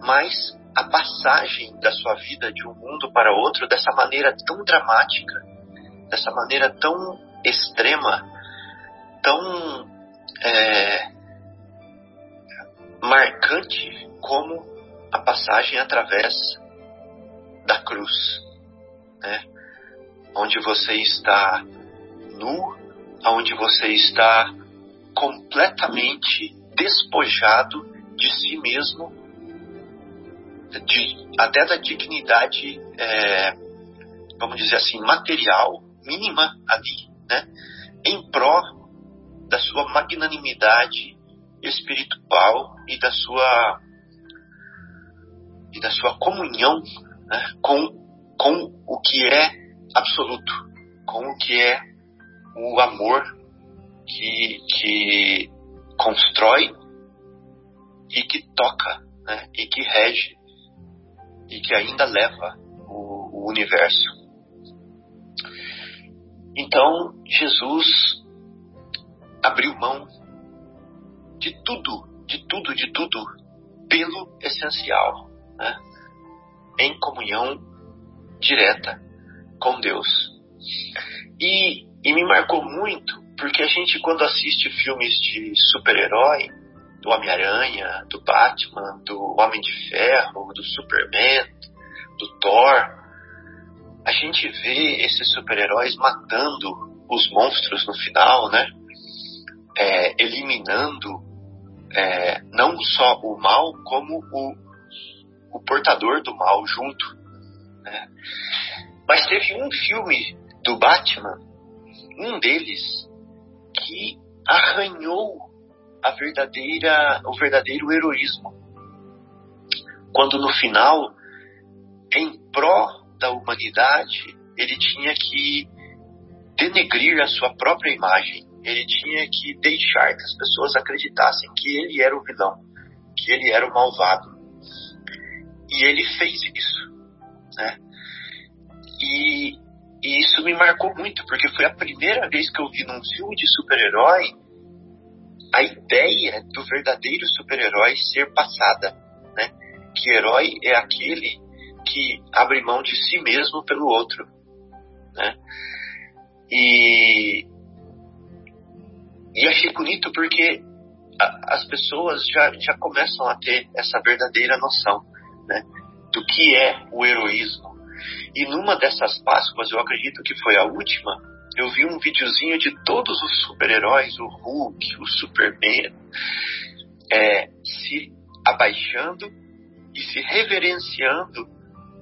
D: mas a passagem da sua vida de um mundo para outro dessa maneira tão dramática, dessa maneira tão extrema, tão é, marcante como a passagem através da cruz, né? onde você está nu, onde você está completamente despojado de si mesmo, de, até da dignidade, é, vamos dizer assim, material mínima ali, né? em pró da sua magnanimidade espiritual e da sua e da sua comunhão né, com, com o que é absoluto, com o que é o amor que, que constrói e que toca né, e que rege e que ainda leva o, o universo. Então Jesus abriu mão de tudo, de tudo, de tudo, pelo essencial, né? em comunhão direta com Deus. E, e me marcou muito, porque a gente, quando assiste filmes de super-herói, do Homem-Aranha, do Batman, do Homem de Ferro, do Superman, do Thor, a gente vê esses super-heróis matando os monstros no final, né? É, eliminando é, não só o mal, como o, o portador do mal junto. Né? Mas teve um filme do Batman, um deles, que arranhou a verdadeira, o verdadeiro heroísmo. Quando no final, em pró da humanidade, ele tinha que denegrir a sua própria imagem ele tinha que deixar que as pessoas acreditassem que ele era o vilão, que ele era o malvado. E ele fez isso, né? E, e isso me marcou muito, porque foi a primeira vez que eu vi num filme de super-herói a ideia do verdadeiro super-herói ser passada, né? Que herói é aquele que abre mão de si mesmo pelo outro, né? E, e achei bonito porque a, as pessoas já, já começam a ter essa verdadeira noção né, do que é o heroísmo. E numa dessas Páscoas, eu acredito que foi a última, eu vi um videozinho de todos os super-heróis, o Hulk, o Superman, é, se abaixando e se reverenciando,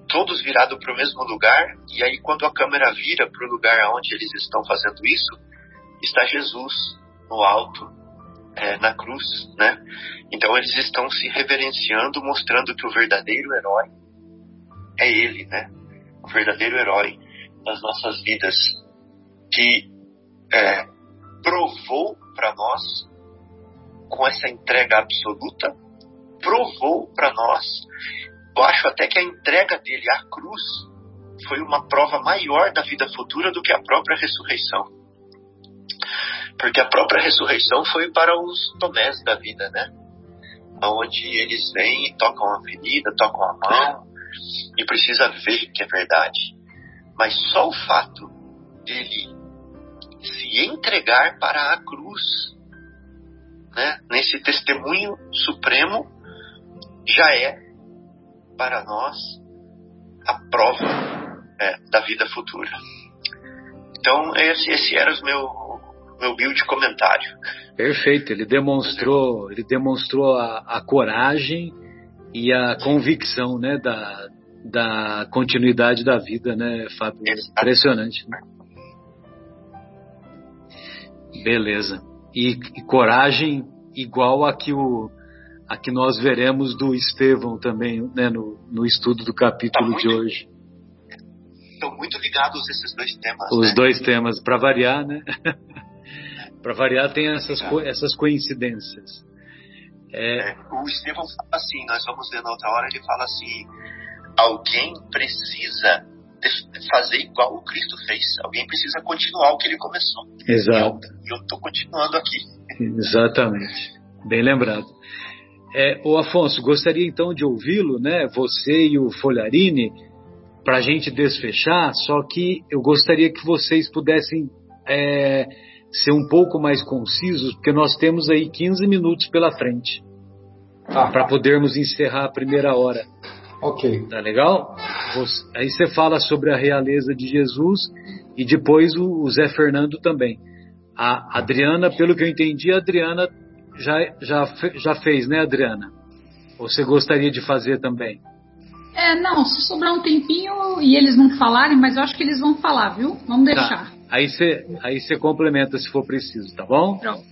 D: todos virados para o mesmo lugar. E aí, quando a câmera vira para o lugar onde eles estão fazendo isso, está Jesus no alto, é, na cruz, né? Então eles estão se reverenciando, mostrando que o verdadeiro herói é ele, né? O verdadeiro herói das nossas vidas, que é, provou para nós, com essa entrega absoluta, provou para nós, eu acho até que a entrega dele à cruz foi uma prova maior da vida futura do que a própria ressurreição. Porque a própria ressurreição foi para os tomés da vida, né? Onde eles vêm tocam a ferida, tocam a mão e precisa ver que é verdade. Mas só o fato dele se entregar para a cruz, né? Nesse testemunho supremo, já é para nós a prova é, da vida futura. Então esse, esse era o meu meu humilde comentário.
B: Perfeito, ele demonstrou, ele demonstrou a, a coragem e a convicção né, da, da continuidade da vida, né, Fábio? Impressionante. Né? Beleza. E, e, coragem igual a que, o, a que nós veremos do Estevão também, né, no, no estudo do capítulo tá de hoje.
D: Estão muito ligados esses dois temas.
B: Os
D: né?
B: dois temas, para variar, né? para variar, tem essas, co essas coincidências.
D: É... É, o Estevão fala assim, nós vamos ver na outra hora, ele fala assim: alguém precisa fazer igual o Cristo fez. Alguém precisa continuar o que ele começou.
B: Exato.
D: E eu estou continuando aqui.
B: Exatamente. Bem lembrado. É, o Afonso, gostaria então de ouvi-lo, né? Você e o Folharini, para a gente desfechar. Só que eu gostaria que vocês pudessem é, ser um pouco mais concisos, porque nós temos aí 15 minutos pela frente ah. para podermos encerrar a primeira hora.
C: Ok.
B: Tá legal? Aí você fala sobre a realeza de Jesus e depois o Zé Fernando também. A Adriana, pelo que eu entendi, a Adriana já, já, já fez, né, Adriana? Ou você gostaria de fazer também?
E: É, não, se sobrar um tempinho e eles não falarem, mas eu acho que eles vão falar, viu? Vamos tá. deixar.
B: Tá. Aí você aí você complementa se for preciso, tá bom?
E: Pronto.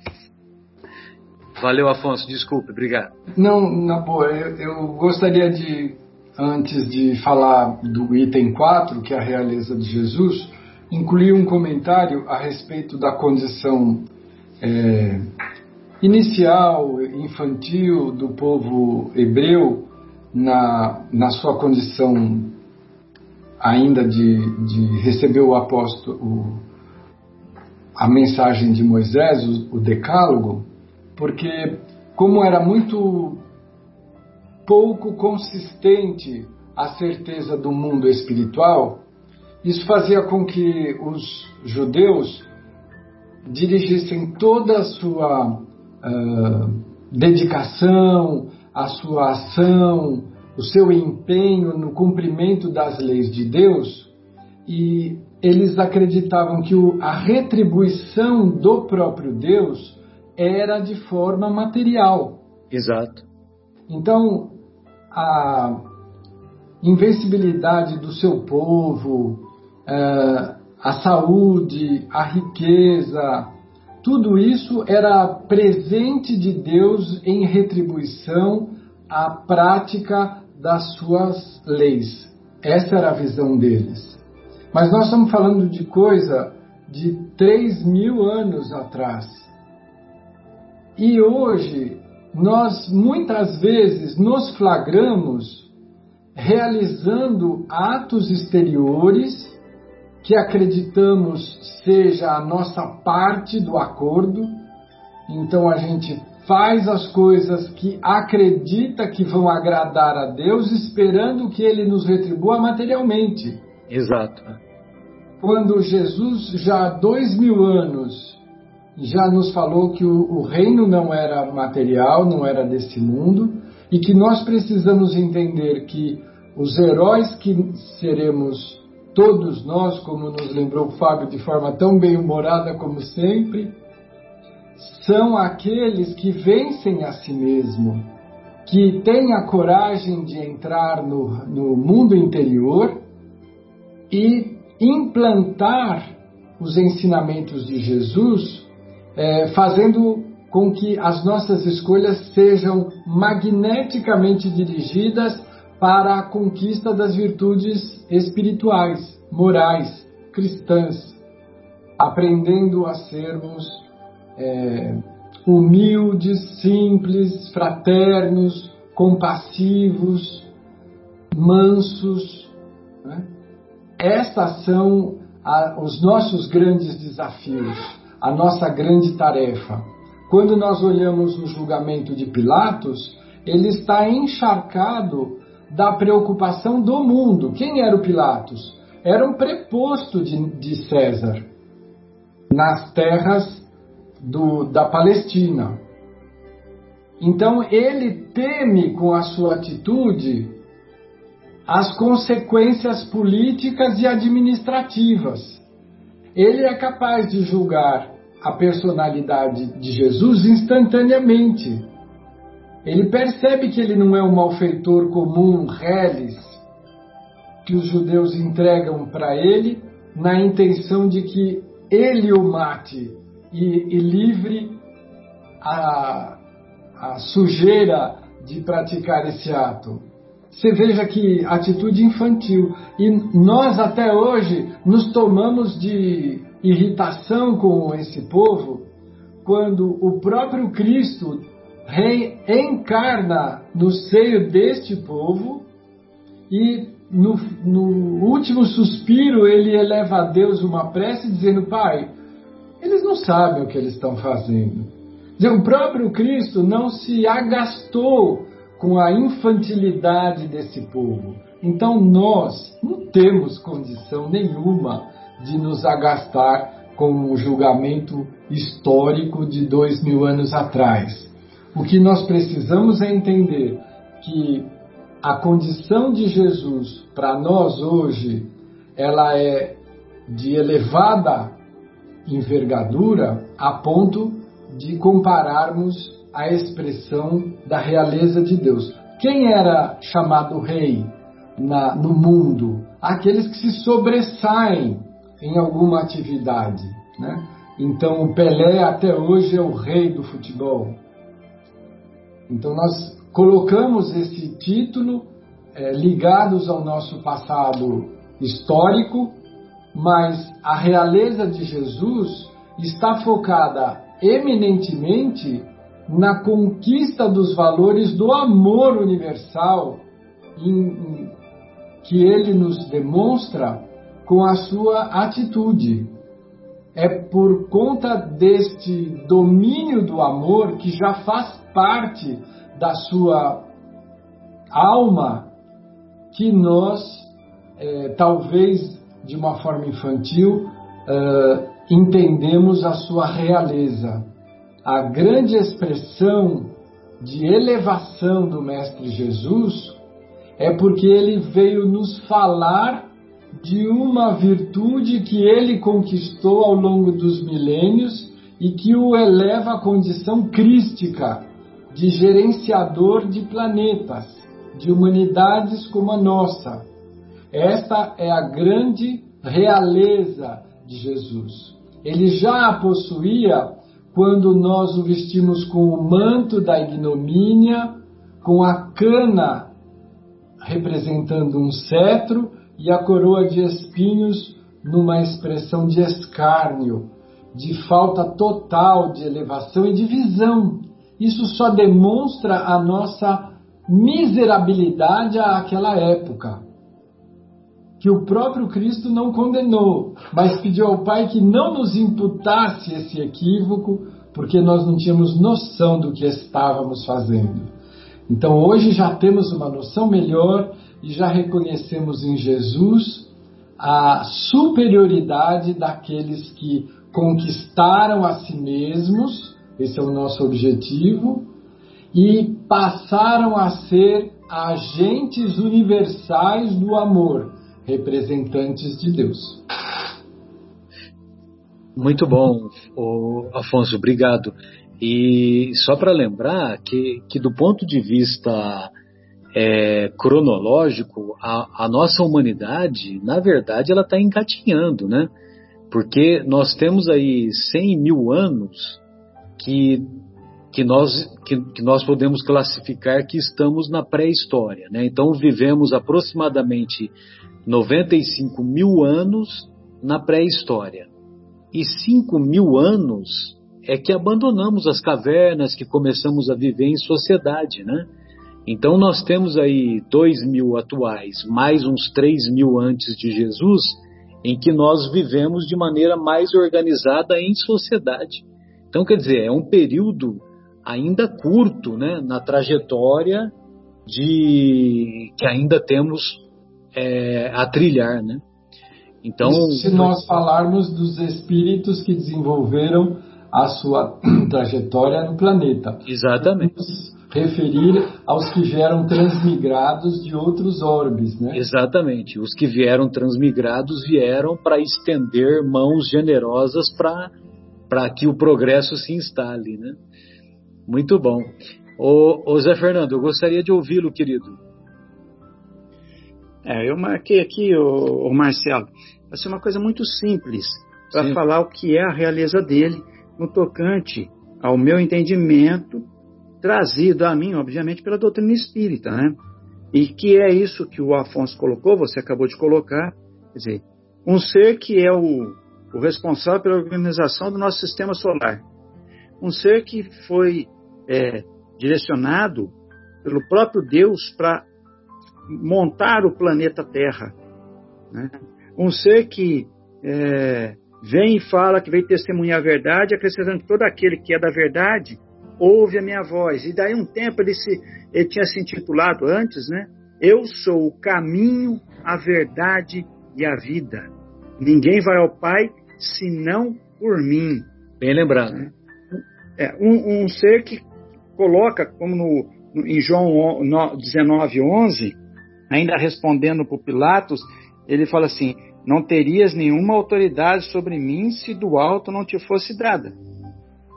B: Valeu, Afonso. Desculpe, obrigado.
C: Não, na boa, eu, eu gostaria de antes de falar do item 4, que é a realeza de Jesus, incluir um comentário a respeito da condição é, inicial, infantil do povo hebreu na, na sua condição ainda de, de receber o apóstolo, o, a mensagem de Moisés, o, o decálogo, porque como era muito pouco consistente a certeza do mundo espiritual, isso fazia com que os judeus dirigissem toda a sua uh, dedicação, a sua ação, o seu empenho no cumprimento das leis de Deus e eles acreditavam que a retribuição do próprio Deus era de forma material.
B: Exato.
C: Então, a invencibilidade do seu povo, é, a saúde, a riqueza, tudo isso era presente de Deus em retribuição à prática das suas leis. Essa era a visão deles. Mas nós estamos falando de coisa de 3 mil anos atrás. E hoje nós muitas vezes nos flagramos realizando atos exteriores que acreditamos seja a nossa parte do acordo. Então a gente faz as coisas que acredita que vão agradar a Deus, esperando que Ele nos retribua materialmente.
B: Exato.
C: Quando Jesus, já há dois mil anos, já nos falou que o, o reino não era material, não era desse mundo, e que nós precisamos entender que os heróis que seremos todos nós, como nos lembrou o Fábio de forma tão bem-humorada como sempre, são aqueles que vencem a si mesmo, que têm a coragem de entrar no, no mundo interior e implantar os ensinamentos de Jesus é, fazendo com que as nossas escolhas sejam magneticamente dirigidas para a conquista das virtudes espirituais, morais, cristãs, aprendendo a sermos é, humildes, simples, fraternos, compassivos, mansos. Né? São a, os nossos grandes desafios a nossa grande tarefa. Quando nós olhamos o julgamento de Pilatos, ele está encharcado da preocupação do mundo. Quem era o Pilatos? Era um preposto de, de César nas terras do, da Palestina. Então ele teme com a sua atitude as consequências políticas e administrativas ele é capaz de julgar a personalidade de Jesus instantaneamente. Ele percebe que ele não é um malfeitor comum, reles, que os judeus entregam para ele, na intenção de que ele o mate e, e livre a, a sujeira de praticar esse ato. Você veja que atitude infantil. E nós até hoje nos tomamos de irritação com esse povo quando o próprio Cristo reencarna no seio deste povo e no, no, último suspiro ele eleva a Deus uma prece dizendo: Pai, eles não sabem o que eles estão fazendo. O próprio Cristo não se agastou com a infantilidade desse povo. Então nós não temos condição nenhuma de nos agastar com um julgamento histórico de dois mil anos atrás. O que nós precisamos é entender que a condição de Jesus para nós hoje ela é de elevada envergadura a ponto de compararmos a expressão da realeza de Deus. Quem era chamado rei na, no mundo? Aqueles que se sobressaem em alguma atividade. Né? Então o Pelé até hoje é o rei do futebol. Então nós colocamos esse título é, ligados ao nosso passado histórico, mas a realeza de Jesus está focada eminentemente na conquista dos valores do amor universal em, em, que ele nos demonstra com a sua atitude. É por conta deste domínio do amor que já faz parte da sua alma que nós, é, talvez de uma forma infantil, é, entendemos a sua realeza. A grande expressão de elevação do Mestre Jesus é porque ele veio nos falar de uma virtude que ele conquistou ao longo dos milênios e que o eleva à condição crística de gerenciador de planetas, de humanidades como a nossa. Esta é a grande realeza de Jesus. Ele já a possuía quando nós o vestimos com o manto da ignomínia, com a cana representando um cetro e a coroa de espinhos numa expressão de escárnio, de falta total de elevação e de visão. Isso só demonstra a nossa miserabilidade àquela época. Que o próprio Cristo não condenou, mas pediu ao Pai que não nos imputasse esse equívoco, porque nós não tínhamos noção do que estávamos fazendo. Então hoje já temos uma noção melhor e já reconhecemos em Jesus a superioridade daqueles que conquistaram a si mesmos, esse é o nosso objetivo, e passaram a ser agentes universais do amor, representantes de Deus.
B: Muito bom, Afonso, obrigado. E só para lembrar que, que, do ponto de vista é, cronológico, a, a, nossa humanidade, na verdade, ela está engatinhando, né? Porque nós temos aí 100 mil anos que, que, nós, que, que nós podemos classificar que estamos na pré-história, né? Então vivemos aproximadamente 95 mil anos na pré-história. E 5 mil anos é que abandonamos as cavernas, que começamos a viver em sociedade, né? Então nós temos aí dois mil atuais, mais uns três mil antes de Jesus, em que nós vivemos de maneira mais organizada em sociedade. Então quer dizer, é um período ainda curto, né, na trajetória de que ainda temos é, a trilhar, né?
C: Então, se nós falarmos dos espíritos que desenvolveram a sua trajetória no planeta.
B: Exatamente.
C: Referir aos que vieram transmigrados de outros orbes, né?
B: Exatamente. Os que vieram transmigrados vieram para estender mãos generosas para para que o progresso se instale, né? Muito bom. Ô, ô Zé Fernando, eu gostaria de ouvi-lo, querido.
F: É, eu marquei aqui, o, Marcelo, vai ser uma coisa muito simples para falar o que é a realeza dele no tocante ao meu entendimento, trazido a mim, obviamente, pela doutrina espírita, né? E que é isso que o Afonso colocou, você acabou de colocar, quer dizer, um ser que é o, o responsável pela organização do nosso sistema solar, um ser que foi é, direcionado pelo próprio Deus para montar o planeta Terra, né? um ser que é, vem e fala que veio testemunhar a verdade, acrescentando que todo aquele que é da verdade ouve a minha voz. E daí um tempo ele, se, ele tinha se intitulado antes, né? Eu sou o caminho, a verdade e a vida. Ninguém vai ao Pai senão por mim.
B: Bem lembrado.
F: É, um, um ser que coloca, como no, em João 19, 11, ainda respondendo para Pilatos, ele fala assim: Não terias nenhuma autoridade sobre mim se do alto não te fosse dada.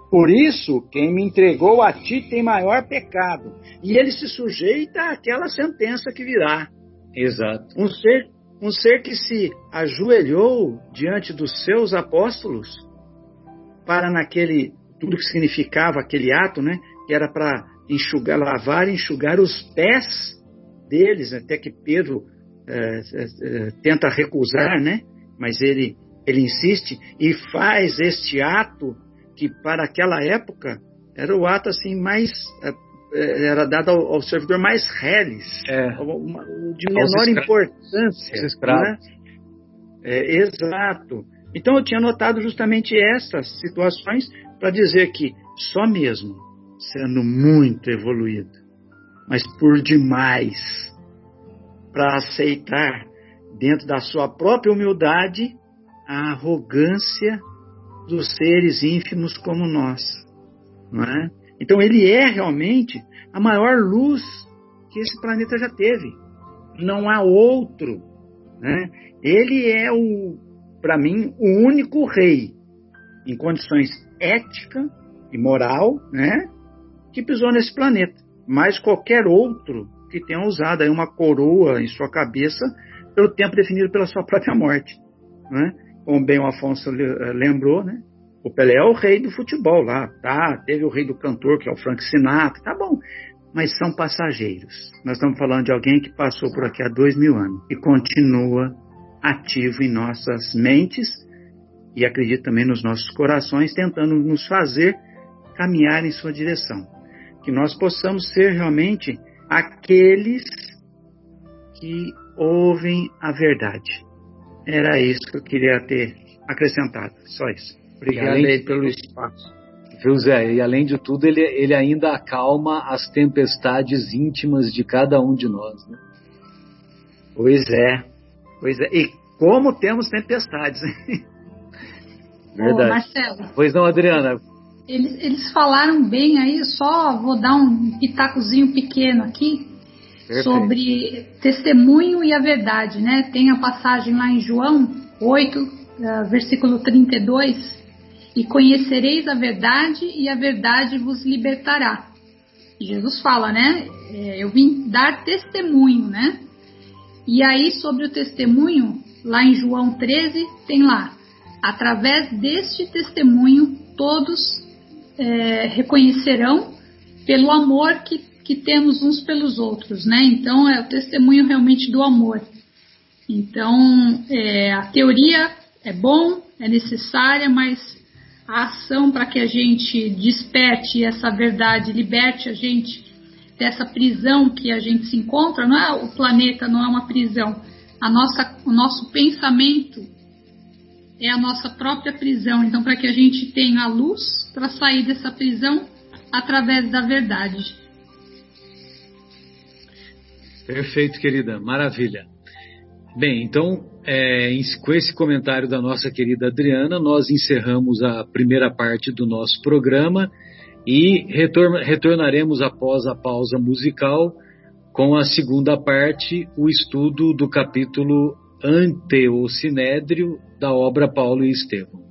F: Por isso, quem me entregou a ti tem maior pecado. E ele se sujeita àquela sentença que virá.
B: Exato.
F: Um ser, um ser que se ajoelhou diante dos seus apóstolos para naquele tudo que significava aquele ato, né? Que era para enxugar, lavar e enxugar os pés deles, até que Pedro é, é, tenta recusar, né? Mas ele ele insiste e faz este ato que para aquela época era o ato assim mais é, era dado ao, ao servidor mais reles,
B: é.
F: de menor importância. Né? É, exato. Então eu tinha notado justamente essas situações para dizer que só mesmo sendo muito evoluído, mas por demais para aceitar dentro da sua própria humildade a arrogância dos seres ínfimos como nós, é? Então ele é realmente a maior luz que esse planeta já teve. Não há outro, né? Ele é o, para mim, o único rei em condições ética e moral, né? Que pisou nesse planeta. Mais qualquer outro que tenha usado aí uma coroa em sua cabeça pelo tempo definido pela sua própria morte, né? Como bem o Afonso eh, lembrou, né? O Pelé é o rei do futebol lá, tá? Teve o rei do cantor, que é o Frank Sinatra, tá bom. Mas são passageiros. Nós estamos falando de alguém que passou por aqui há dois mil anos e continua ativo em nossas mentes e acredito também nos nossos corações, tentando nos fazer caminhar em sua direção. Que nós possamos ser realmente aqueles que ouvem a verdade. Era isso que eu queria ter acrescentado, só isso. Obrigado aí pelo espaço.
B: Viu, Zé? E além de tudo, ele, ele ainda acalma as tempestades íntimas de cada um de nós. Né?
F: Pois é. Pois é. E como temos tempestades.
B: Verdade. Ô, Marcelo. Pois não, Adriana.
E: Eles, eles falaram bem aí, só vou dar um pitacozinho pequeno aqui. Perfeito. sobre testemunho e a verdade, né? Tem a passagem lá em João 8, uh, versículo 32, e conhecereis a verdade e a verdade vos libertará. Jesus fala, né? É, eu vim dar testemunho, né? E aí sobre o testemunho, lá em João 13, tem lá, através deste testemunho todos é, reconhecerão pelo amor que que temos uns pelos outros, né? Então é o testemunho realmente do amor. Então é, a teoria é bom, é necessária, mas a ação para que a gente desperte essa verdade, liberte a gente dessa prisão que a gente se encontra, não é o planeta, não é uma prisão. A nossa, o nosso pensamento é a nossa própria prisão. Então, para que a gente tenha a luz para sair dessa prisão através da verdade.
B: Perfeito, querida, maravilha. Bem, então, é, com esse comentário da nossa querida Adriana, nós encerramos a primeira parte do nosso programa e retor retornaremos após a pausa musical com a segunda parte, o estudo do capítulo Ante o Sinédrio da obra Paulo e Estevão.